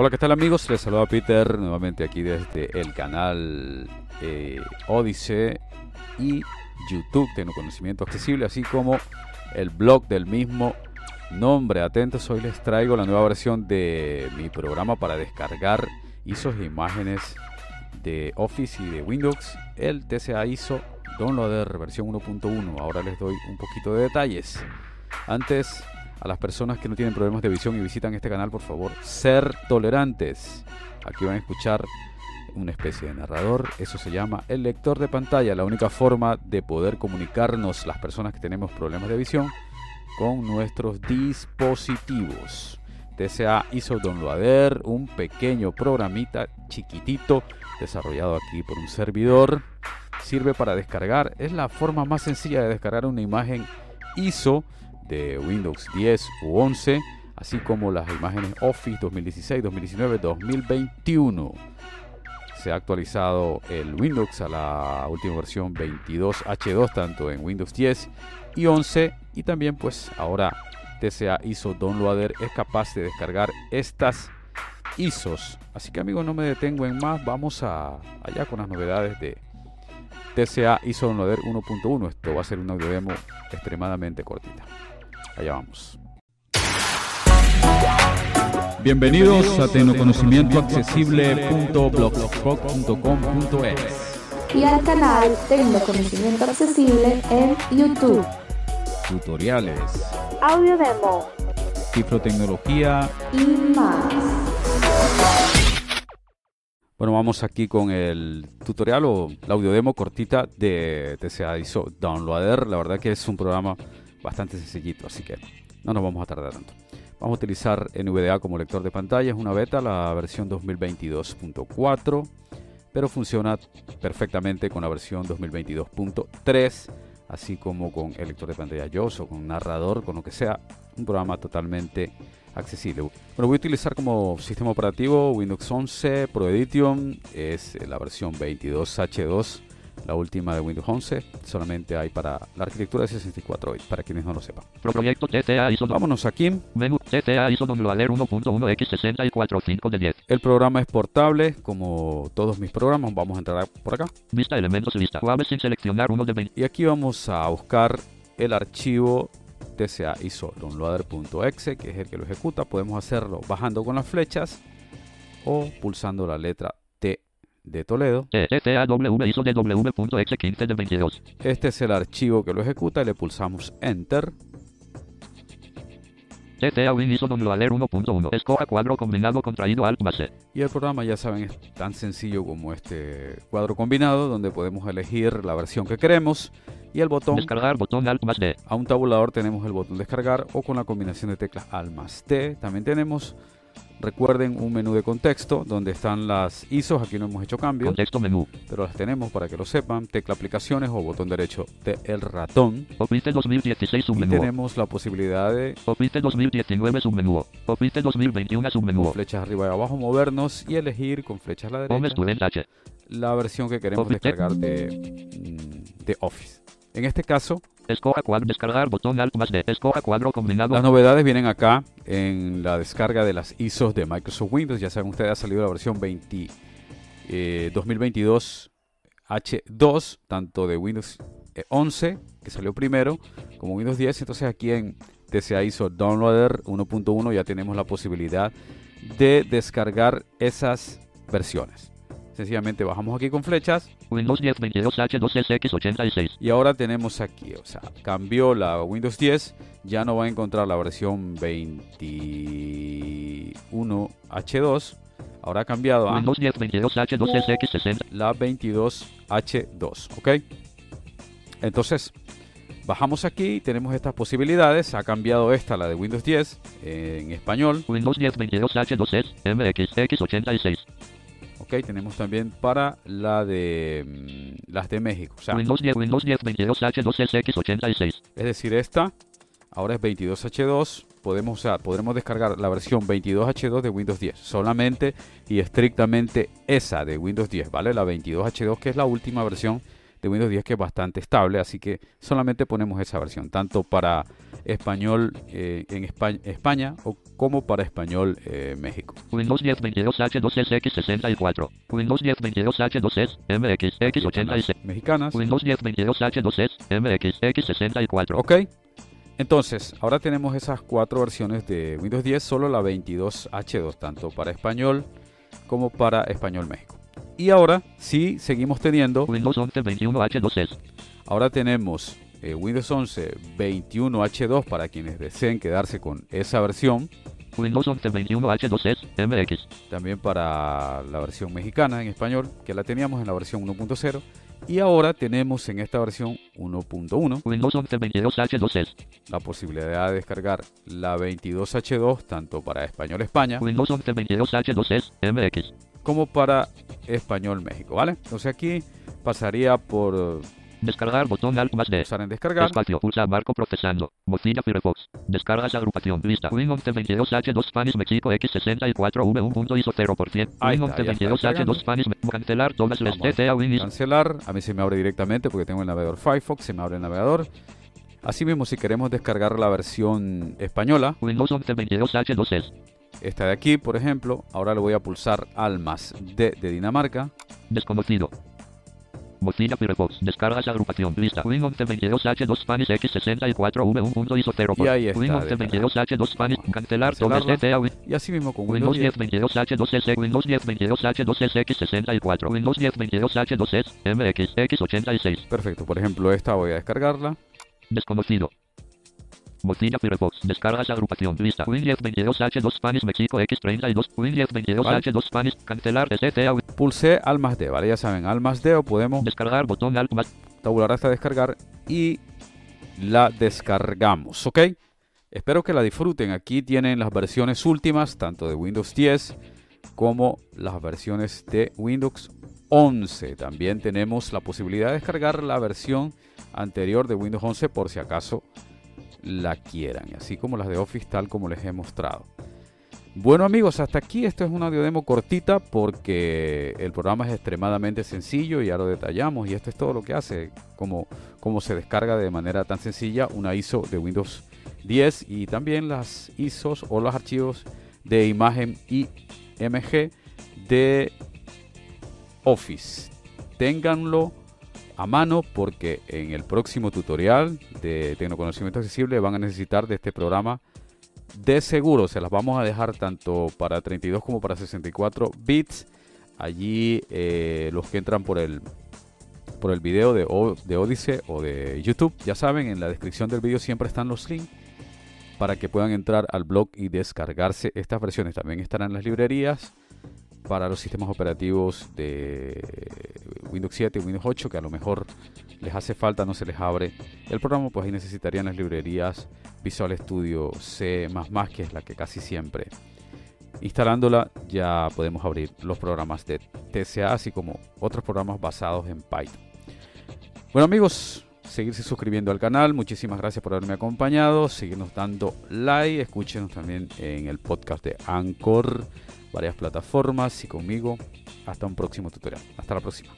Hola, ¿qué tal amigos? Les saluda Peter nuevamente aquí desde el canal eh, Odyssey y YouTube Tecnoconocimiento Accesible, así como el blog del mismo nombre. Atentos, hoy les traigo la nueva versión de mi programa para descargar ISOs e imágenes de Office y de Windows, el TCA ISO Downloader versión 1.1. Ahora les doy un poquito de detalles. Antes a las personas que no tienen problemas de visión y visitan este canal, por favor, ser tolerantes. Aquí van a escuchar una especie de narrador, eso se llama el lector de pantalla, la única forma de poder comunicarnos las personas que tenemos problemas de visión con nuestros dispositivos. TSA hizo Downloader, un pequeño programita chiquitito desarrollado aquí por un servidor. Sirve para descargar, es la forma más sencilla de descargar una imagen ISO de Windows 10 u 11, así como las imágenes Office 2016, 2019, 2021. Se ha actualizado el Windows a la última versión 22H2 tanto en Windows 10 y 11 y también pues ahora TCA ISO Downloader es capaz de descargar estas ISOs. Así que amigos no me detengo en más, vamos a, allá con las novedades de TCA ISO Downloader 1.1. Esto va a ser una audio extremadamente cortita. Allá vamos. Bienvenidos a tecnoconocimientoaccesible.blogspot.com.es y al canal Tecnoconocimiento Accesible en YouTube. Tutoriales, Audio demo cifrotecnología y más. Bueno, vamos aquí con el tutorial o la audio demo cortita de TCA ISO Downloader. La verdad que es un programa bastante sencillito, así que no nos vamos a tardar tanto. Vamos a utilizar NVDA como lector de pantalla, es una beta, la versión 2022.4, pero funciona perfectamente con la versión 2022.3, así como con el lector de pantalla JOS o con narrador, con lo que sea, un programa totalmente accesible. Bueno, voy a utilizar como sistema operativo Windows 11 Pro Edition, es la versión 22H2 la última de Windows 11. Solamente hay para la arquitectura de 64 bits, para quienes no lo sepan. Proyecto TCA ISO. Vámonos aquí. Menú TCA ISO Downloader 1.1x645 de 10. El programa es portable, como todos mis programas. Vamos a entrar por acá. Vista elementos lista. Sin seleccionar uno de 20. Y aquí vamos a buscar el archivo TCA ISO Downloader.exe, que es el que lo ejecuta. Podemos hacerlo bajando con las flechas o pulsando la letra de Toledo. TCAW ISO de W.exe15 de 22. Este es el archivo que lo ejecuta y le pulsamos Enter. TCA Win ISO Downloader 1.1. Escoja cuadro combinado contraído Alt C. Y el programa, ya saben, es tan sencillo como este cuadro combinado, donde podemos elegir la versión que queremos y el botón. Descargar botón Alt más D. A un tabulador tenemos el botón descargar o con la combinación de teclas Alt más T. También tenemos, recuerden, un menú de contexto donde están las ISOs. Aquí no hemos hecho cambios, Contexto menú. pero las tenemos para que lo sepan. Tecla aplicaciones o botón derecho del ratón. Office 2016 Y submenú. tenemos la posibilidad de Office 2019 submenú. Office 2021 con submenú. flechas arriba y abajo movernos y elegir con flechas a la derecha la versión que queremos Office. descargar de, mm, de Office. En este caso, Descargar botón Alt más D. Escoja cuadro combinado. las novedades vienen acá en la descarga de las ISOs de Microsoft Windows. Ya saben ustedes, ha salido la versión 20, eh, 2022 H2, tanto de Windows eh, 11, que salió primero, como Windows 10. Entonces aquí en TCA ISO Downloader 1.1 ya tenemos la posibilidad de descargar esas versiones. Sencillamente bajamos aquí con flechas Windows 10 22H2SX86. y ahora tenemos aquí, o sea, cambió la Windows 10, ya no va a encontrar la versión 21H2, ahora ha cambiado a Windows 10 22H2SX60. la 22H2, ¿ok? Entonces, bajamos aquí y tenemos estas posibilidades, ha cambiado esta, la de Windows 10, en español, Windows 10 22H2S MXX86. ¿Ok? Tenemos también para la de mm, las de México, o sea, Windows 10 Windows 10 22H2SX86. Es decir, esta ahora es 22H2. Podemos, o sea, podremos descargar la versión 22H2 de Windows 10. Solamente y estrictamente esa de Windows 10, ¿vale? La 22H2 que es la última versión de Windows 10 que es bastante estable, así que solamente ponemos esa versión, tanto para español eh, en España, España, o como para español eh, México. Windows 10 22H2SX64. Windows 10 22H2S MX X86. Mexicanas. Windows 10 22H2S MX X64. Ok. Entonces, ahora tenemos esas cuatro versiones de Windows 10, solo la 22H2, tanto para español como para español México. Y ahora sí seguimos teniendo, Windows 11 21H2S. ahora tenemos eh, Windows 11 21H2 para quienes deseen quedarse con esa versión, Windows 11 21H2S MX. también para la versión mexicana en español, que la teníamos en la versión 1.0, y ahora tenemos en esta versión 1.1 Windows 11 22H2S. la posibilidad de descargar la 22H2 tanto para español España Windows 11 22H2S MX. Como para español México, ¿vale? Entonces aquí pasaría por Descargar botón Alt más D. usar en descargar, Espacio, pulsa marco procesando. Mozilla Firefox. Descargas agrupación. Lista. Win 11 22H2 Spanish México X64 V1.ISO 0%. Ahí Win está, 11 ya está 22H2 descargando. Spanish Me- Cancelar todas las TTA Win cancelar, a mí se me abre directamente porque tengo el navegador Firefox, se me abre el navegador. Asimismo, si queremos descargar la versión española, Windows 11 22H2S. Esta de aquí, por ejemplo, ahora le voy a pulsar al más D de Dinamarca. Desconocido. Mozilla Firefox. Descargas agrupación. Lista. Win 11 22H2 Spanish X64 V1.ISO 0%. Y ahí está, Win 11 descargado. 22H2 Spanish. Vamos a Cancelar. Y asimismo con Windows Windows 10, 10 22H2S, Windows 10 22H2S X64, Windows 10 22H2S, MX X86, perfecto. Por ejemplo, esta voy a descargarla. desconocido. Mozilla Firefox, descargas agrupación, lista, Win 10 22H2 Spanish México X32, Win 10 22H2 Spanish, cancelar TTA, Pulsé al más D, ¿vale? Ya saben, al más D o podemos descargar botón Alt más, tabular hasta descargar y la descargamos, ¿ok? Espero que la disfruten. Aquí tienen las versiones últimas, tanto de Windows 10 como las versiones de Windows 11. También tenemos la posibilidad de descargar la versión anterior de Windows 11 por si acaso la quieran, así como las de Office tal como les he mostrado. Bueno amigos, hasta aquí esto es una audio demo cortita porque el programa es extremadamente sencillo, ya lo detallamos y esto es todo lo que hace, como, como se descarga de manera tan sencilla una ISO de Windows 10 y también las ISOs o los archivos de imagen IMG de Office. Ténganlo a mano porque en el próximo tutorial de Tecnoconocimiento Accesible van a necesitar de este programa de seguro. Se las vamos a dejar tanto para 32 como para 64 bits. Allí eh, los que entran por el por el video de, de Odyssey o de YouTube, ya saben, en la descripción del video siempre están los links para que puedan entrar al blog y descargarse estas versiones. También estarán las librerías para los sistemas operativos de Windows 7 y Windows 8 que a lo mejor les hace falta, no se les abre el programa, pues ahí necesitarían las librerías Visual Studio C++, que es la que casi siempre instalándola ya podemos abrir los programas de TCA, así como otros programas basados en Python. Bueno amigos, seguirse suscribiendo al canal, muchísimas gracias por haberme acompañado, seguirnos dando like, escúchenos también en el podcast de Anchor, varias plataformas y conmigo. Hasta un próximo tutorial. Hasta la próxima.